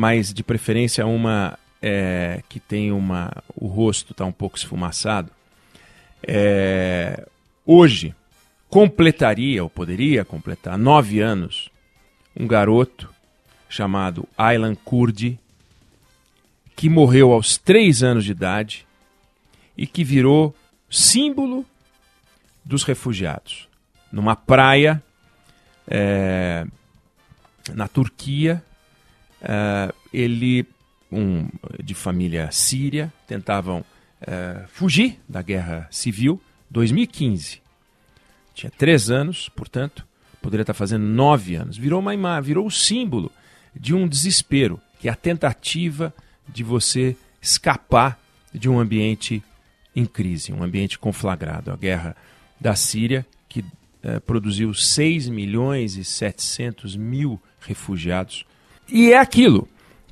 mas de preferência uma é, que tem uma. o rosto está um pouco esfumaçado. É, hoje completaria, ou poderia completar, nove anos, um garoto chamado Aylan Kurdi, que morreu aos três anos de idade e que virou símbolo dos refugiados. Numa praia é, na Turquia, Uh, ele, um, de família síria, tentavam uh, fugir da guerra civil. 2015. Tinha três anos, portanto, poderia estar fazendo nove anos. Virou imagem, virou o símbolo de um desespero, que é a tentativa de você escapar de um ambiente em crise, um ambiente conflagrado. A guerra da Síria, que uh, produziu 6 milhões e 700 mil refugiados e é aquilo.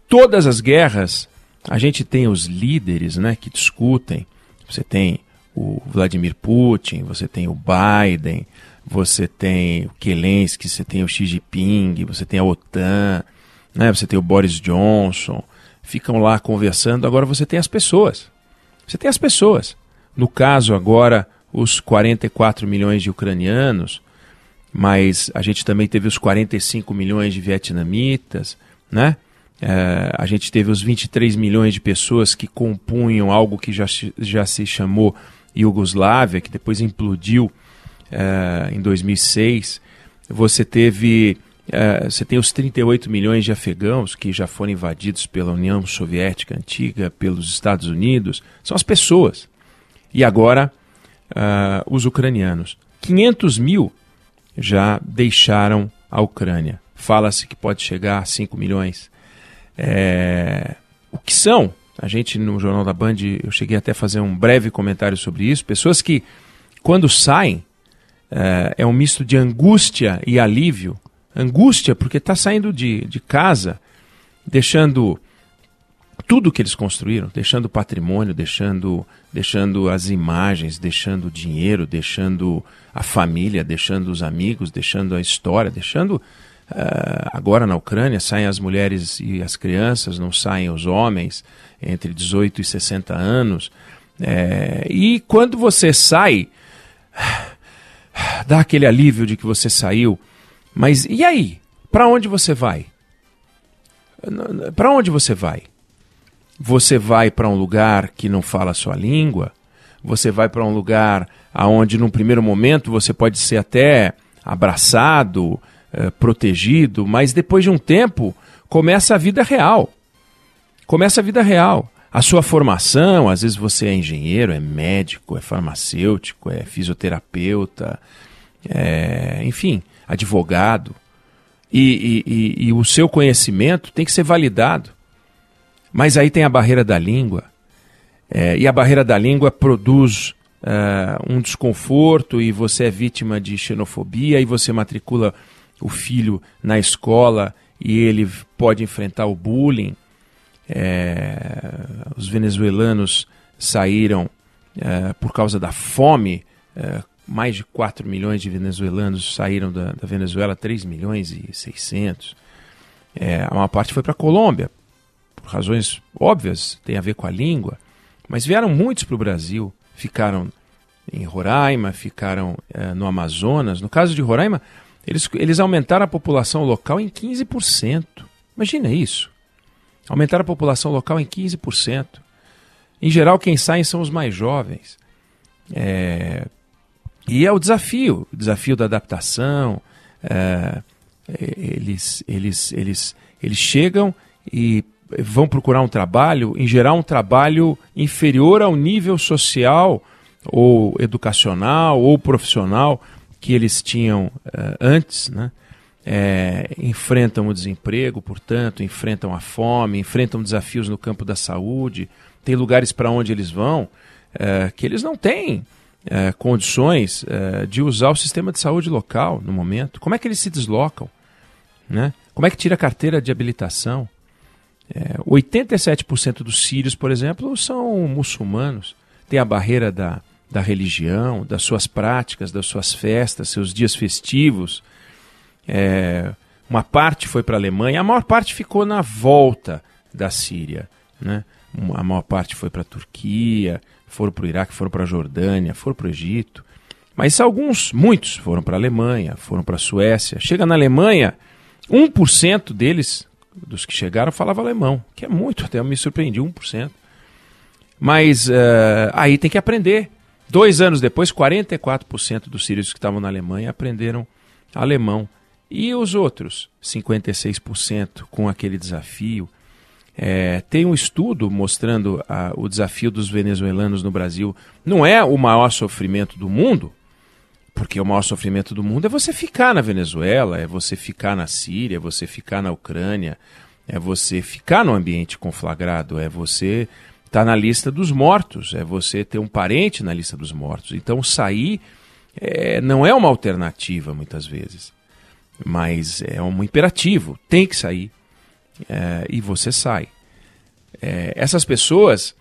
Todas as guerras, a gente tem os líderes né, que discutem. Você tem o Vladimir Putin, você tem o Biden, você tem o Zelensky, você tem o Xi Jinping, você tem a OTAN, né, você tem o Boris Johnson. Ficam lá conversando. Agora você tem as pessoas. Você tem as pessoas. No caso agora, os 44 milhões de ucranianos, mas a gente também teve os 45 milhões de vietnamitas, né? É, a gente teve os 23 milhões de pessoas que compunham algo que já, já se chamou Iugoslávia, que depois implodiu é, em 2006. Você teve é, você tem os 38 milhões de afegãos que já foram invadidos pela União Soviética antiga, pelos Estados Unidos. São as pessoas. E agora, uh, os ucranianos. 500 mil já deixaram a Ucrânia. Fala-se que pode chegar a 5 milhões. É... O que são? A gente no Jornal da Band, eu cheguei até a fazer um breve comentário sobre isso. Pessoas que, quando saem, é, é um misto de angústia e alívio. Angústia porque está saindo de, de casa, deixando tudo que eles construíram, deixando patrimônio, deixando, deixando as imagens, deixando o dinheiro, deixando a família, deixando os amigos, deixando a história, deixando Uh, agora na Ucrânia saem as mulheres e as crianças, não saem os homens entre 18 e 60 anos. É, e quando você sai, dá aquele alívio de que você saiu. Mas e aí? Para onde você vai? Para onde você vai? Você vai para um lugar que não fala a sua língua? Você vai para um lugar aonde, num primeiro momento, você pode ser até abraçado, eh, protegido, mas depois de um tempo começa a vida real. Começa a vida real. A sua formação, às vezes você é engenheiro, é médico, é farmacêutico, é fisioterapeuta, é, enfim, advogado. E, e, e, e o seu conhecimento tem que ser validado. Mas aí tem a barreira da língua. É, e a barreira da língua produz uh, um desconforto e você é vítima de xenofobia e você matricula o filho na escola e ele pode enfrentar o bullying. É, os venezuelanos saíram é, por causa da fome. É, mais de 4 milhões de venezuelanos saíram da, da Venezuela, 3 milhões e 600. É, uma parte foi para a Colômbia, por razões óbvias, tem a ver com a língua. Mas vieram muitos para o Brasil, ficaram em Roraima, ficaram uh, no Amazonas. No caso de Roraima, eles, eles aumentaram a população local em 15%. Imagina isso. Aumentaram a população local em 15%. Em geral, quem sai são os mais jovens. É... E é o desafio, o desafio da adaptação. É... Eles, eles, eles, eles chegam e vão procurar um trabalho, em geral, um trabalho inferior ao nível social ou educacional ou profissional que eles tinham uh, antes, né? É, enfrentam o desemprego, portanto, enfrentam a fome, enfrentam desafios no campo da saúde. Tem lugares para onde eles vão é, que eles não têm é, condições de usar o sistema de saúde local no momento. Como é que eles se deslocam? Né? Como é que tira a carteira de habilitação? 87% dos sírios, por exemplo, são muçulmanos. Tem a barreira da, da religião, das suas práticas, das suas festas, seus dias festivos. É, uma parte foi para a Alemanha, a maior parte ficou na volta da Síria. Né? A maior parte foi para a Turquia, foram para o Iraque, foram para a Jordânia, foram para o Egito. Mas alguns, muitos, foram para a Alemanha, foram para a Suécia. Chega na Alemanha, 1% deles, dos que chegaram, falava alemão, que é muito, até me surpreendi, 1%. Mas uh, aí tem que aprender. Dois anos depois, 44% dos sírios que estavam na Alemanha aprenderam alemão. E os outros, 56% com aquele desafio. É, tem um estudo mostrando a, o desafio dos venezuelanos no Brasil. Não é o maior sofrimento do mundo, porque o maior sofrimento do mundo é você ficar na Venezuela, é você ficar na Síria, é você ficar na Ucrânia, é você ficar no ambiente conflagrado, é você está na lista dos mortos, é você ter um parente na lista dos mortos. Então sair é, não é uma alternativa muitas vezes, mas é um imperativo, tem que sair é, e você sai. É, essas pessoas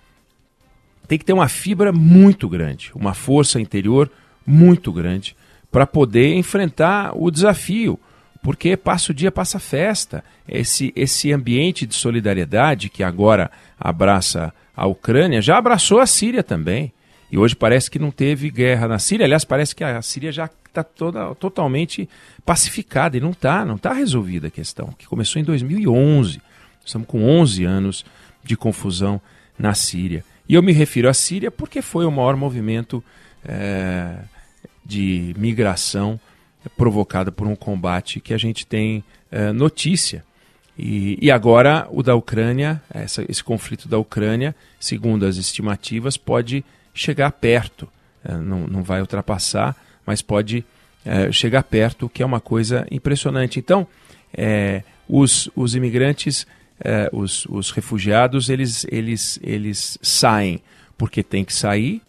têm que ter uma fibra muito grande, uma força interior muito grande para poder enfrentar o desafio, porque passa o dia, passa a festa. Esse, esse ambiente de solidariedade que agora abraça a Ucrânia já abraçou a Síria também. E hoje parece que não teve guerra na Síria. Aliás, parece que a Síria já está toda totalmente pacificada e não está, não está resolvida a questão, que começou em 2011. Estamos com 11 anos de confusão na Síria. E eu me refiro à Síria porque foi o maior movimento é, de migração provocado por um combate que a gente tem é, notícia. E, e, agora o da Ucrânia, essa, esse conflito da Ucrânia, segundo as estimativas, pode chegar perto. É, não, não vai ultrapassar, mas pode é, chegar perto, o que é uma coisa impressionante. Então, é, os, os imigrantes, é, os, os refugiados, eles, eles, eles saem porque tem que sair,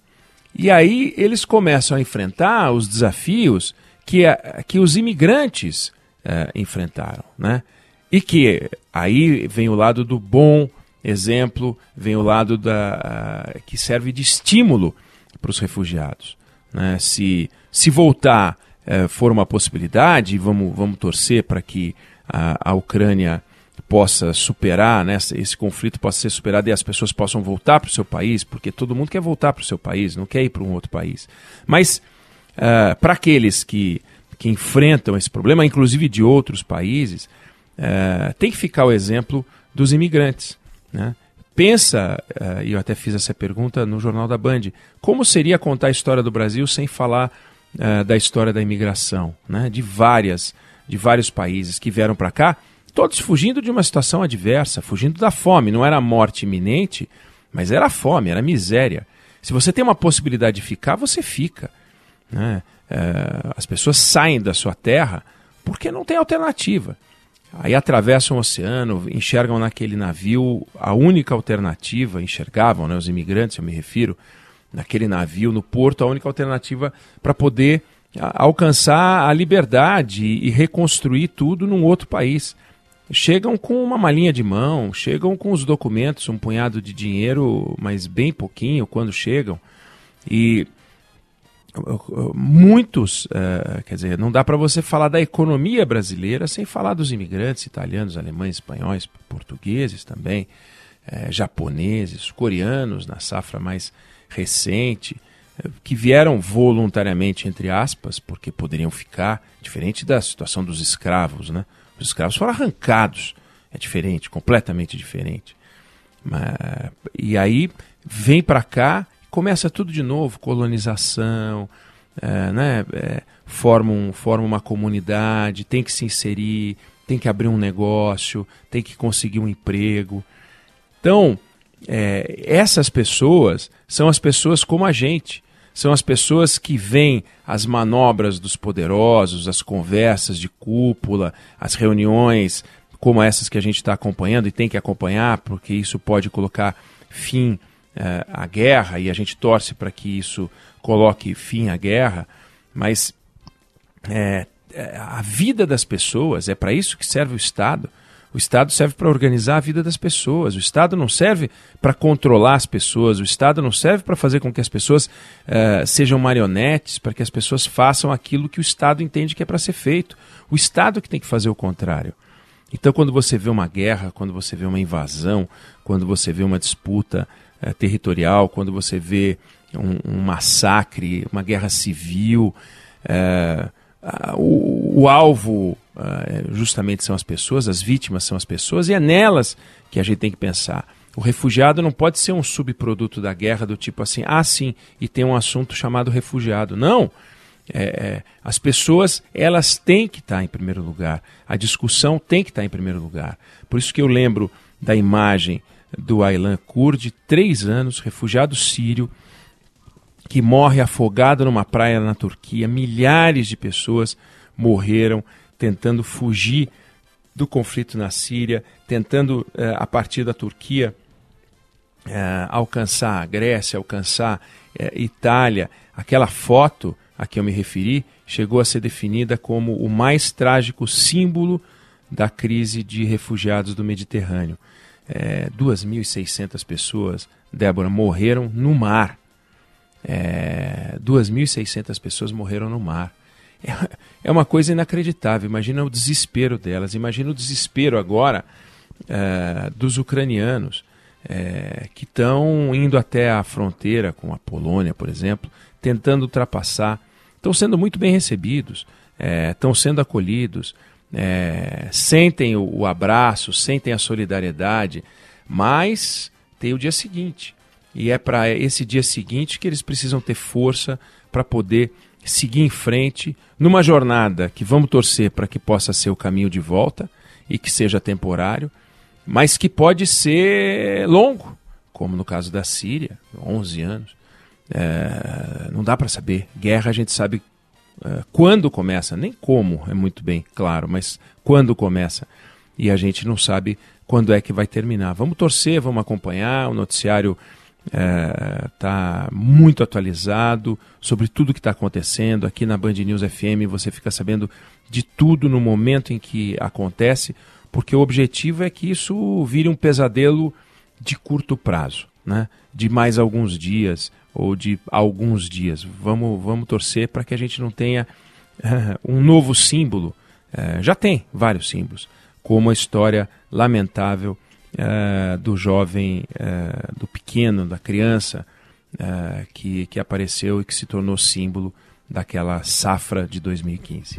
e aí eles começam a enfrentar os desafios que, que os imigrantes é, enfrentaram, né? E que aí vem o lado do bom exemplo, vem o lado da, uh, que serve de estímulo para os refugiados. Né? Se, se voltar for uma possibilidade, vamos, vamos torcer para que a, a Ucrânia possa superar, né, esse conflito possa ser superado e as pessoas possam voltar para o seu país, porque todo mundo quer voltar para o seu país, não quer ir para um outro país. Mas uh, para aqueles que, que enfrentam esse problema, inclusive de outros países, uh, tem que ficar o exemplo dos imigrantes. Né? Pensa, uh, e eu até fiz essa pergunta no Jornal da Band, como seria contar a história do Brasil sem falar da história da imigração, né? de várias, de vários países que vieram para cá todos fugindo de uma situação adversa, fugindo da fome. Não era morte iminente, mas era fome, era miséria. Se você tem uma possibilidade de ficar, você fica. Né? É, as pessoas saem da sua terra porque não tem alternativa. Aí atravessam o oceano, enxergam naquele navio a única alternativa, enxergavam, né, os imigrantes, eu me refiro, naquele navio, no porto, a única alternativa para poder alcançar a liberdade e reconstruir tudo num outro país chegam com uma malinha de mão, chegam com os documentos, um punhado de dinheiro, mas bem pouquinho quando chegam. E muitos, uh, quer dizer, não dá para você falar da economia brasileira sem falar dos imigrantes italianos, alemães, espanhóis, portugueses também, uh, japoneses, coreanos na safra mais recente, que vieram voluntariamente, entre aspas, porque poderiam ficar, diferente da situação dos escravos, né? Os escravos foram arrancados, é diferente, completamente diferente. E aí vem para cá, começa tudo de novo, colonização, é, né? É, forma, um, forma uma comunidade, tem que se inserir, tem que abrir um negócio, tem que conseguir um emprego. Então, é, essas pessoas são as pessoas como a gente. São as pessoas que veem as manobras dos poderosos, as conversas de cúpula, as reuniões como essas que a gente está acompanhando e tem que acompanhar, porque isso pode colocar fim uh, à guerra e a gente torce para que isso coloque fim à guerra. Mas é, a vida das pessoas é para isso que serve o Estado. O Estado serve para organizar a vida das pessoas. O Estado não serve para controlar as pessoas. O Estado não serve para fazer com que as pessoas uh, sejam marionetes, para que as pessoas façam aquilo que o Estado entende que é para ser feito. O Estado que tem que fazer o contrário. Então, quando você vê uma guerra, quando você vê uma invasão, quando você vê uma disputa uh, territorial, quando você vê um, um, massacre, uma guerra civil, uh, o, o alvo uh, justamente são as pessoas, as vítimas são as pessoas, e é nelas que a gente tem que pensar. O refugiado não pode ser um subproduto da guerra do tipo assim, ah, sim, e tem um assunto chamado refugiado. Não. É, é, as pessoas elas têm que estar em primeiro lugar. A discussão tem que estar em primeiro lugar. Por isso que eu lembro da imagem do Aylan Kurd, três anos, refugiado sírio, que morre afogado numa praia na Turquia. Milhares de pessoas morreram tentando fugir do conflito na Síria, tentando, eh, a partir da Turquia, eh, alcançar a Grécia, alcançar eh, Itália. Aquela foto a que eu me referi chegou a ser definida como o mais trágico símbolo da crise de refugiados do Mediterrâneo. É, 2.600 pessoas, Débora, morreram no mar. É, 2.600 pessoas morreram no mar. É, é uma coisa inacreditável. Imagina o desespero delas. Imagina o desespero agora é, dos ucranianos é, que estão indo até a fronteira com a Polônia, por exemplo, tentando ultrapassar. Estão sendo muito bem recebidos, é, estão sendo acolhidos, é, sentem o, o abraço, sentem a solidariedade, mas tem o dia seguinte. E é para esse dia seguinte que eles precisam ter força para poder seguir em frente numa jornada que vamos torcer para que possa ser o caminho de volta e que seja temporário, mas que pode ser longo, como no caso da Síria, 11 anos. É, não dá para saber. Guerra a gente sabe quando começa, nem como é muito bem claro, mas quando começa. E a gente não sabe quando é que vai terminar. Vamos torcer, vamos acompanhar o noticiário está é, muito atualizado sobre tudo que está acontecendo. Aqui na Band News FM você fica sabendo de tudo no momento em que acontece, porque o objetivo é que isso vire um pesadelo de curto prazo, né? de mais alguns dias ou de alguns dias. Vamos, vamos torcer para que a gente não tenha uh, um novo símbolo. Uh, já tem vários símbolos, como a história lamentável uh, do jovem, uh, do pequeno, da criança que, que apareceu e que se tornou símbolo daquela safra de 2015.